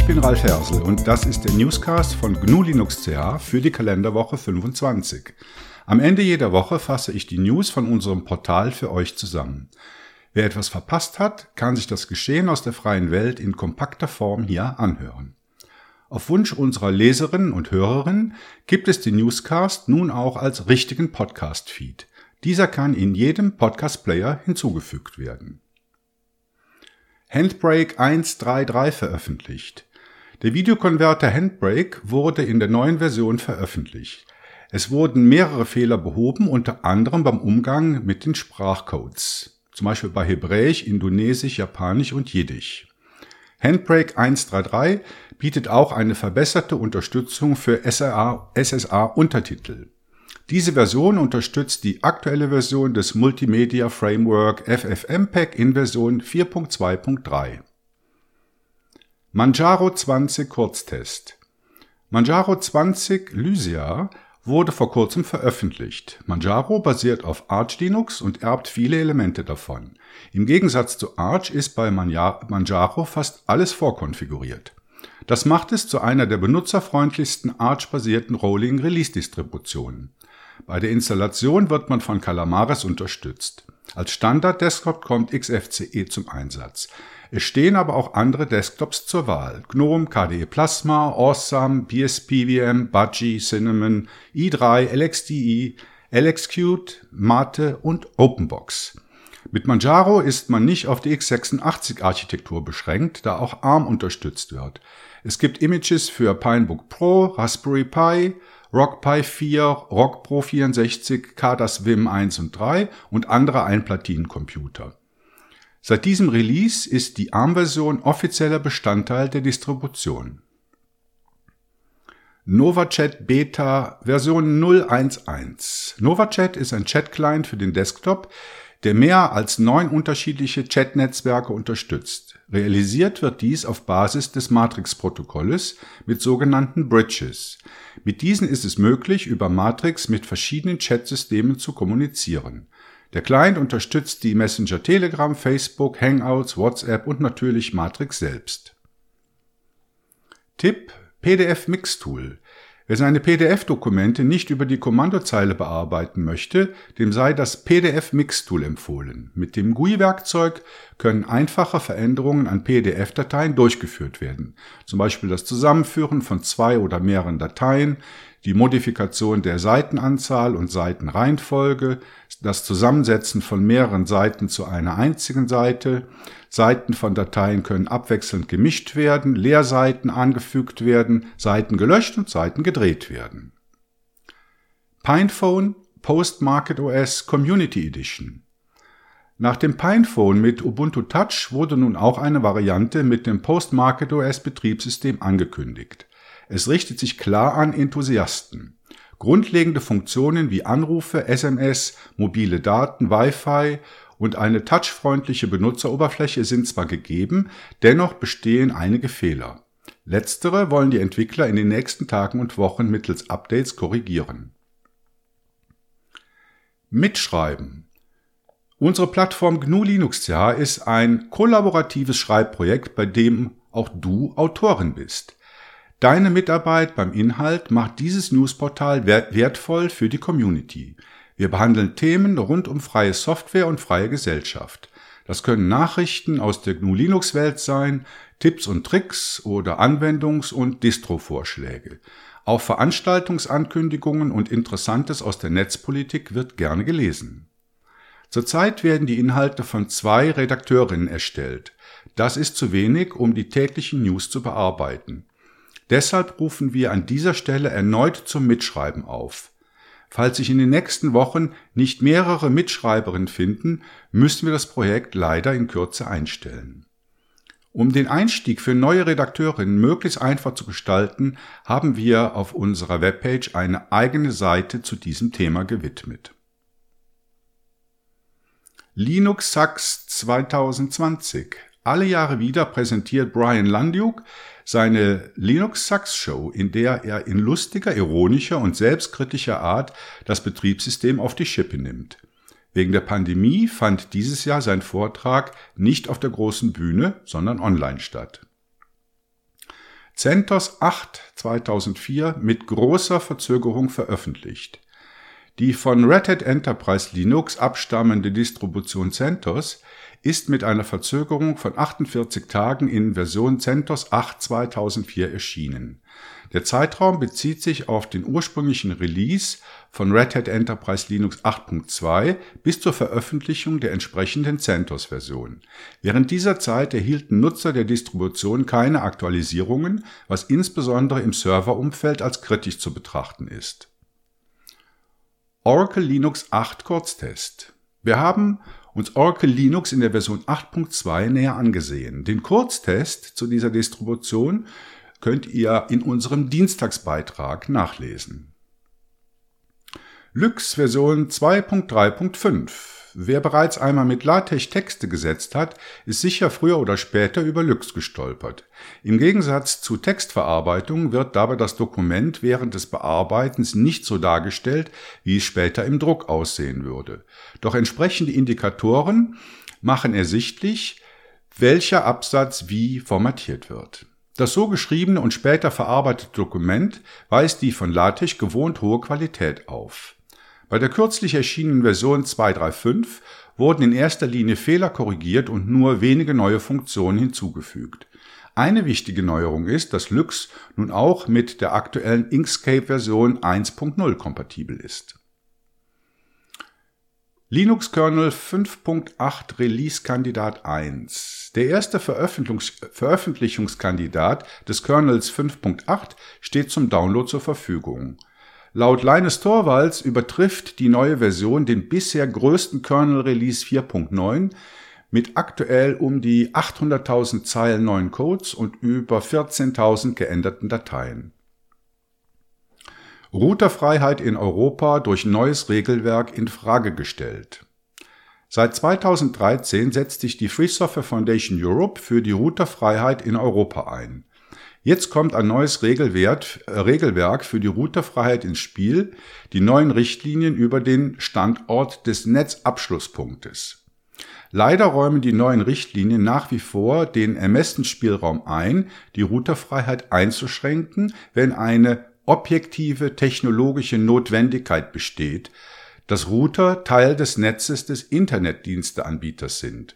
ich bin Ralf Hersel und das ist der Newscast von GNU Linux CH für die Kalenderwoche 25. Am Ende jeder Woche fasse ich die News von unserem Portal für euch zusammen. Wer etwas verpasst hat, kann sich das Geschehen aus der freien Welt in kompakter Form hier anhören. Auf Wunsch unserer Leserinnen und Hörerinnen gibt es den Newscast nun auch als richtigen Podcast-Feed. Dieser kann in jedem Podcast-Player hinzugefügt werden. Handbrake 1.3.3 veröffentlicht. Der Videokonverter Handbrake wurde in der neuen Version veröffentlicht. Es wurden mehrere Fehler behoben, unter anderem beim Umgang mit den Sprachcodes, zum Beispiel bei Hebräisch, Indonesisch, Japanisch und Jiddisch. Handbrake 1.3.3 bietet auch eine verbesserte Unterstützung für SSA-Untertitel. Diese Version unterstützt die aktuelle Version des Multimedia Framework FFmpeg in Version 4.2.3. Manjaro 20 Kurztest Manjaro 20 Lysia wurde vor kurzem veröffentlicht. Manjaro basiert auf Arch Linux und erbt viele Elemente davon. Im Gegensatz zu Arch ist bei Manjaro fast alles vorkonfiguriert. Das macht es zu einer der benutzerfreundlichsten Arch-basierten Rolling-Release-Distributionen. Bei der Installation wird man von Calamares unterstützt. Als Standard-Desktop kommt XFCE zum Einsatz. Es stehen aber auch andere Desktops zur Wahl. GNOME, KDE Plasma, Awesome, BSPVM, Budgie, Cinnamon, i3, LXDE, LXQt, Mate und OpenBox. Mit Manjaro ist man nicht auf die x86-Architektur beschränkt, da auch ARM unterstützt wird. Es gibt Images für Pinebook Pro, Raspberry Pi, Rock Pi 4, Rock Pro 64, KDAS Vim 1 und 3 und andere Einplatinencomputer. Seit diesem Release ist die ARM-Version offizieller Bestandteil der Distribution. NovaChat Beta Version 0.1.1 NovaChat ist ein Chat-Client für den Desktop, der mehr als neun unterschiedliche Chat-Netzwerke unterstützt. Realisiert wird dies auf Basis des Matrix-Protokolles mit sogenannten Bridges. Mit diesen ist es möglich, über Matrix mit verschiedenen Chat-Systemen zu kommunizieren. Der Client unterstützt die Messenger Telegram, Facebook, Hangouts, WhatsApp und natürlich Matrix selbst. Tipp PDF Mix Tool Wer seine PDF-Dokumente nicht über die Kommandozeile bearbeiten möchte, dem sei das PDF-Mix-Tool empfohlen. Mit dem GUI-Werkzeug können einfache Veränderungen an PDF-Dateien durchgeführt werden. Zum Beispiel das Zusammenführen von zwei oder mehreren Dateien, die Modifikation der Seitenanzahl und Seitenreihenfolge, das Zusammensetzen von mehreren Seiten zu einer einzigen Seite, Seiten von Dateien können abwechselnd gemischt werden, Leerseiten angefügt werden, Seiten gelöscht und Seiten gedreht werden. Pinephone Post-Market OS Community Edition nach dem Pinephone mit Ubuntu Touch wurde nun auch eine Variante mit dem Post-Market OS Betriebssystem angekündigt. Es richtet sich klar an Enthusiasten. Grundlegende Funktionen wie Anrufe, SMS, mobile Daten, Wi-Fi und eine touchfreundliche Benutzeroberfläche sind zwar gegeben, dennoch bestehen einige Fehler. Letztere wollen die Entwickler in den nächsten Tagen und Wochen mittels Updates korrigieren. Mitschreiben Unsere Plattform GNU Linux CH ist ein kollaboratives Schreibprojekt, bei dem auch du Autorin bist. Deine Mitarbeit beim Inhalt macht dieses Newsportal wertvoll für die Community. Wir behandeln Themen rund um freie Software und freie Gesellschaft. Das können Nachrichten aus der GNU Linux Welt sein, Tipps und Tricks oder Anwendungs- und Distro-Vorschläge. Auch Veranstaltungsankündigungen und Interessantes aus der Netzpolitik wird gerne gelesen. Zurzeit werden die Inhalte von zwei Redakteurinnen erstellt. Das ist zu wenig, um die täglichen News zu bearbeiten. Deshalb rufen wir an dieser Stelle erneut zum Mitschreiben auf. Falls sich in den nächsten Wochen nicht mehrere Mitschreiberinnen finden, müssen wir das Projekt leider in Kürze einstellen. Um den Einstieg für neue Redakteurinnen möglichst einfach zu gestalten, haben wir auf unserer Webpage eine eigene Seite zu diesem Thema gewidmet. Linux Sachs 2020. Alle Jahre wieder präsentiert Brian Landiuk seine Linux Sucks Show, in der er in lustiger, ironischer und selbstkritischer Art das Betriebssystem auf die Schippe nimmt. Wegen der Pandemie fand dieses Jahr sein Vortrag nicht auf der großen Bühne, sondern online statt. CentOS 8 2004 mit großer Verzögerung veröffentlicht. Die von Red Hat Enterprise Linux abstammende Distribution CentOS ist mit einer Verzögerung von 48 Tagen in Version CentOS 8 2004 erschienen. Der Zeitraum bezieht sich auf den ursprünglichen Release von Red Hat Enterprise Linux 8.2 bis zur Veröffentlichung der entsprechenden CentOS-Version. Während dieser Zeit erhielten Nutzer der Distribution keine Aktualisierungen, was insbesondere im Serverumfeld als kritisch zu betrachten ist. Oracle Linux 8 Kurztest. Wir haben uns Oracle Linux in der Version 8.2 näher angesehen. Den Kurztest zu dieser Distribution könnt ihr in unserem Dienstagsbeitrag nachlesen. Lux Version 2.3.5 Wer bereits einmal mit LaTeX Texte gesetzt hat, ist sicher früher oder später über Lux gestolpert. Im Gegensatz zu Textverarbeitung wird dabei das Dokument während des Bearbeitens nicht so dargestellt, wie es später im Druck aussehen würde. Doch entsprechende Indikatoren machen ersichtlich, welcher Absatz wie formatiert wird. Das so geschriebene und später verarbeitete Dokument weist die von LaTeX gewohnt hohe Qualität auf. Bei der kürzlich erschienenen Version 2.3.5 wurden in erster Linie Fehler korrigiert und nur wenige neue Funktionen hinzugefügt. Eine wichtige Neuerung ist, dass Lux nun auch mit der aktuellen Inkscape-Version 1.0 kompatibel ist. Linux Kernel 5.8 Release Kandidat 1. Der erste Veröffentlichungskandidat des Kernels 5.8 steht zum Download zur Verfügung. Laut Linus Torvalds übertrifft die neue Version den bisher größten Kernel Release 4.9 mit aktuell um die 800.000 Zeilen neuen Codes und über 14.000 geänderten Dateien. Routerfreiheit in Europa durch neues Regelwerk in Frage gestellt. Seit 2013 setzt sich die Free Software Foundation Europe für die Routerfreiheit in Europa ein. Jetzt kommt ein neues Regelwert, äh, Regelwerk für die Routerfreiheit ins Spiel, die neuen Richtlinien über den Standort des Netzabschlusspunktes. Leider räumen die neuen Richtlinien nach wie vor den Ermessensspielraum ein, die Routerfreiheit einzuschränken, wenn eine objektive technologische Notwendigkeit besteht, dass Router Teil des Netzes des Internetdiensteanbieters sind.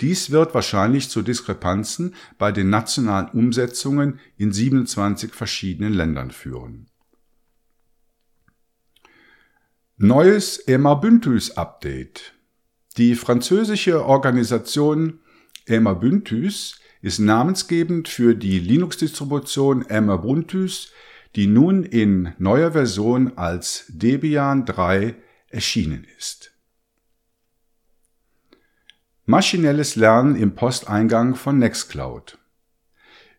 Dies wird wahrscheinlich zu Diskrepanzen bei den nationalen Umsetzungen in 27 verschiedenen Ländern führen. Neues Emma-Bündhus Update Die französische Organisation Emma-Bündhus ist namensgebend für die Linux-Distribution Emma-Bündhus, die nun in neuer Version als Debian 3 erschienen ist. Maschinelles Lernen im Posteingang von Nextcloud.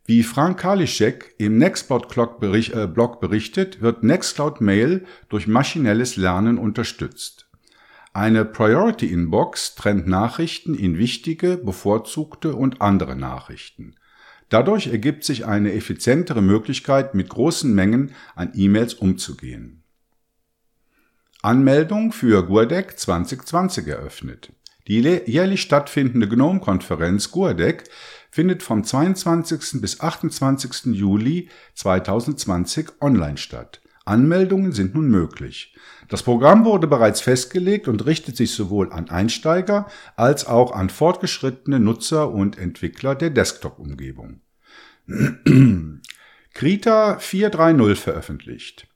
Wie Frank Kalischek im Nextcloud äh, berichtet, wird Nextcloud Mail durch maschinelles Lernen unterstützt. Eine Priority Inbox trennt Nachrichten in wichtige, bevorzugte und andere Nachrichten. Dadurch ergibt sich eine effizientere Möglichkeit, mit großen Mengen an E-Mails umzugehen. Anmeldung für GURDEC 2020 eröffnet. Die jährlich stattfindende GNOME-Konferenz GUADEC findet vom 22. bis 28. Juli 2020 online statt. Anmeldungen sind nun möglich. Das Programm wurde bereits festgelegt und richtet sich sowohl an Einsteiger als auch an fortgeschrittene Nutzer und Entwickler der Desktop-Umgebung. Krita 4.3.0 veröffentlicht.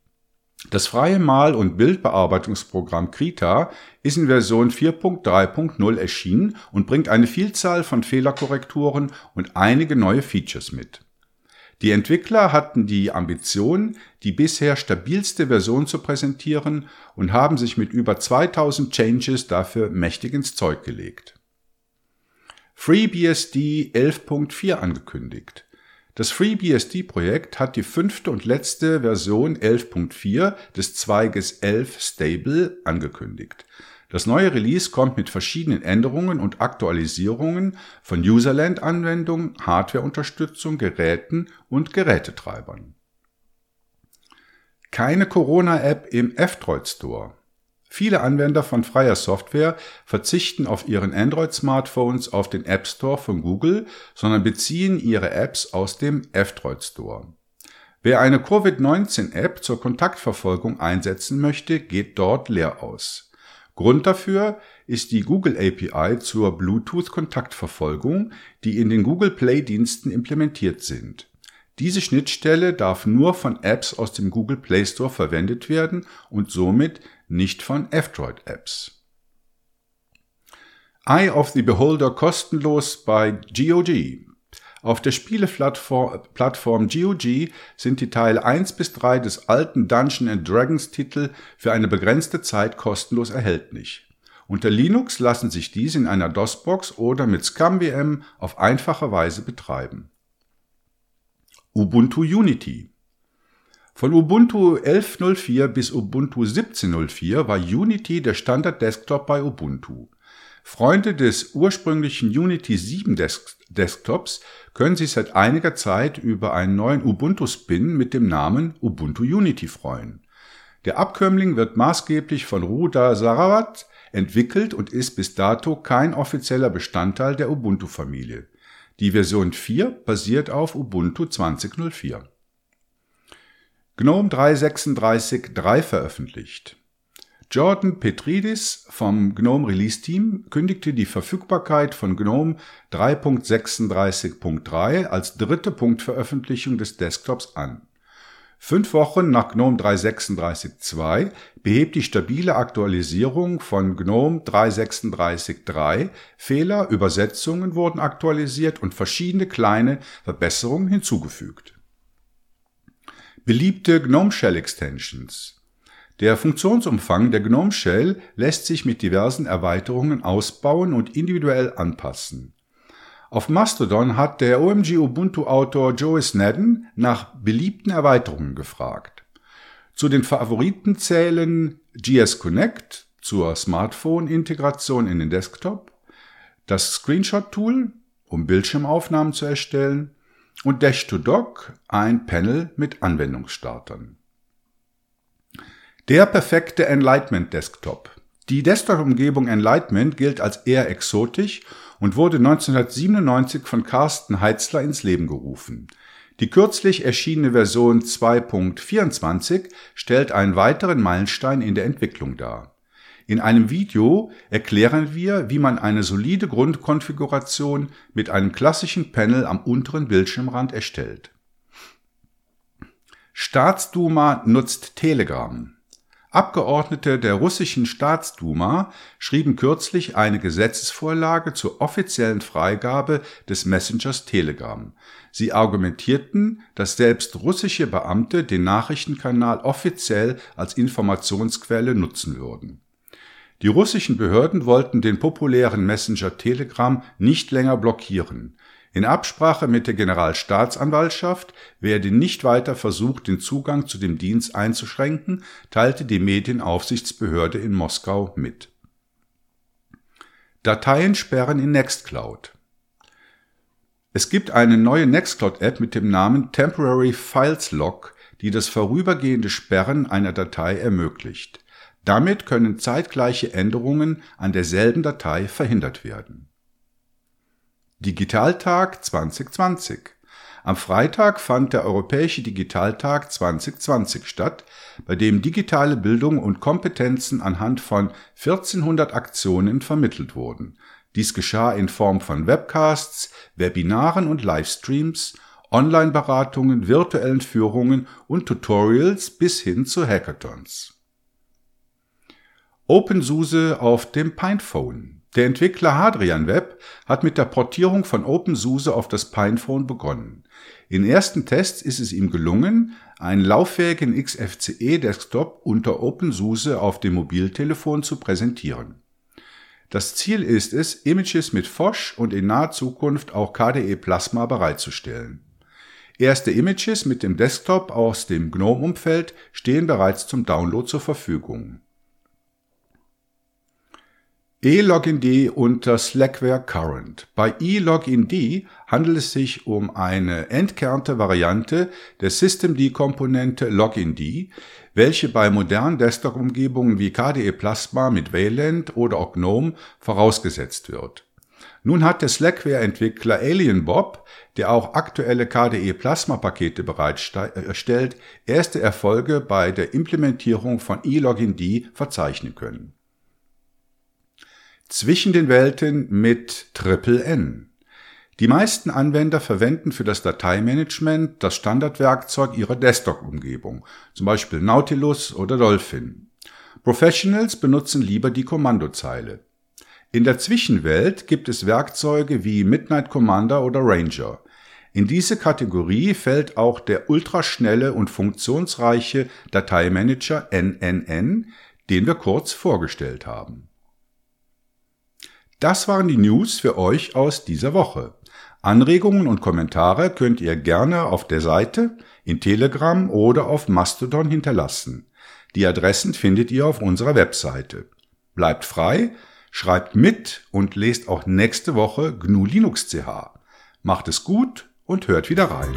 Das freie Mal- und Bildbearbeitungsprogramm Krita ist in Version 4.3.0 erschienen und bringt eine Vielzahl von Fehlerkorrekturen und einige neue Features mit. Die Entwickler hatten die Ambition, die bisher stabilste Version zu präsentieren und haben sich mit über 2000 Changes dafür mächtig ins Zeug gelegt. FreeBSD 11.4 angekündigt. Das FreeBSD-Projekt hat die fünfte und letzte Version 11.4 des Zweiges 11 Stable angekündigt. Das neue Release kommt mit verschiedenen Änderungen und Aktualisierungen von Userland-Anwendungen, Hardware-Unterstützung, Geräten und Gerätetreibern. Keine Corona-App im F-Droid Store. Viele Anwender von freier Software verzichten auf ihren Android-Smartphones auf den App Store von Google, sondern beziehen ihre Apps aus dem F-Droid Store. Wer eine Covid-19-App zur Kontaktverfolgung einsetzen möchte, geht dort leer aus. Grund dafür ist die Google API zur Bluetooth-Kontaktverfolgung, die in den Google Play-Diensten implementiert sind. Diese Schnittstelle darf nur von Apps aus dem Google Play Store verwendet werden und somit nicht von F-Droid-Apps. Eye of the Beholder kostenlos bei GOG. Auf der Spieleplattform GOG sind die Teile 1 bis 3 des alten Dungeon Dragons Titel für eine begrenzte Zeit kostenlos erhältlich. Unter Linux lassen sich diese in einer DOS-Box oder mit ScumVM auf einfache Weise betreiben. Ubuntu Unity von Ubuntu 11.04 bis Ubuntu 17.04 war Unity der Standard-Desktop bei Ubuntu. Freunde des ursprünglichen Unity 7 Desktops können sich seit einiger Zeit über einen neuen Ubuntu-Spin mit dem Namen Ubuntu Unity freuen. Der Abkömmling wird maßgeblich von Ruda Sarawat entwickelt und ist bis dato kein offizieller Bestandteil der Ubuntu-Familie. Die Version 4 basiert auf Ubuntu 20.04. GNOME 3.36.3 veröffentlicht. Jordan Petridis vom GNOME Release Team kündigte die Verfügbarkeit von GNOME 3.36.3 als dritte Punktveröffentlichung des Desktops an. Fünf Wochen nach GNOME 3.36.2 behebt die stabile Aktualisierung von GNOME 3.36.3 Fehler, Übersetzungen wurden aktualisiert und verschiedene kleine Verbesserungen hinzugefügt. Beliebte GNOME Shell Extensions Der Funktionsumfang der GNOME Shell lässt sich mit diversen Erweiterungen ausbauen und individuell anpassen auf Mastodon hat der OMG Ubuntu Autor Joey Snedden nach beliebten Erweiterungen gefragt. Zu den Favoriten zählen GS Connect zur Smartphone-Integration in den Desktop, das Screenshot-Tool, um Bildschirmaufnahmen zu erstellen, und Dash2Dock, ein Panel mit Anwendungsstartern. Der perfekte Enlightenment Desktop. Die Desktop-Umgebung Enlightenment gilt als eher exotisch und wurde 1997 von Carsten Heitzler ins Leben gerufen. Die kürzlich erschienene Version 2.24 stellt einen weiteren Meilenstein in der Entwicklung dar. In einem Video erklären wir, wie man eine solide Grundkonfiguration mit einem klassischen Panel am unteren Bildschirmrand erstellt. Staatsduma nutzt Telegram. Abgeordnete der russischen Staatsduma schrieben kürzlich eine Gesetzesvorlage zur offiziellen Freigabe des Messengers Telegram. Sie argumentierten, dass selbst russische Beamte den Nachrichtenkanal offiziell als Informationsquelle nutzen würden. Die russischen Behörden wollten den populären Messenger Telegram nicht länger blockieren. In Absprache mit der Generalstaatsanwaltschaft werde nicht weiter versucht, den Zugang zu dem Dienst einzuschränken, teilte die Medienaufsichtsbehörde in Moskau mit. Dateien sperren in Nextcloud. Es gibt eine neue Nextcloud-App mit dem Namen Temporary Files Lock, die das vorübergehende Sperren einer Datei ermöglicht. Damit können zeitgleiche Änderungen an derselben Datei verhindert werden Digitaltag 2020. Am Freitag fand der Europäische Digitaltag 2020 statt, bei dem digitale Bildung und Kompetenzen anhand von 1400 Aktionen vermittelt wurden. Dies geschah in Form von Webcasts, Webinaren und Livestreams, Online-Beratungen, virtuellen Führungen und Tutorials bis hin zu Hackathons. OpenSUSE auf dem Pinephone der Entwickler Hadrian Web hat mit der Portierung von OpenSUSE auf das Pinephone begonnen. In ersten Tests ist es ihm gelungen, einen lauffähigen XFCE-Desktop unter OpenSUSE auf dem Mobiltelefon zu präsentieren. Das Ziel ist es, Images mit Phosh und in naher Zukunft auch KDE Plasma bereitzustellen. Erste Images mit dem Desktop aus dem GNOME-Umfeld stehen bereits zum Download zur Verfügung eLogInD unter Slackware Current. Bei eLogInD handelt es sich um eine entkernte Variante der Systemd-Komponente LogInD, welche bei modernen Desktop-Umgebungen wie KDE Plasma mit Wayland oder auch GNOME vorausgesetzt wird. Nun hat der Slackware-Entwickler AlienBob, der auch aktuelle KDE Plasma-Pakete bereitstellt, erste Erfolge bei der Implementierung von eLogInD verzeichnen können zwischen den Welten mit Triple N. Die meisten Anwender verwenden für das Dateimanagement das Standardwerkzeug ihrer Desktop-Umgebung, zum Beispiel Nautilus oder Dolphin. Professionals benutzen lieber die Kommandozeile. In der Zwischenwelt gibt es Werkzeuge wie Midnight Commander oder Ranger. In diese Kategorie fällt auch der ultraschnelle und funktionsreiche Dateimanager NNN, den wir kurz vorgestellt haben. Das waren die News für euch aus dieser Woche. Anregungen und Kommentare könnt ihr gerne auf der Seite, in Telegram oder auf Mastodon hinterlassen. Die Adressen findet ihr auf unserer Webseite. Bleibt frei, schreibt mit und lest auch nächste Woche GNU Linux CH. Macht es gut und hört wieder rein.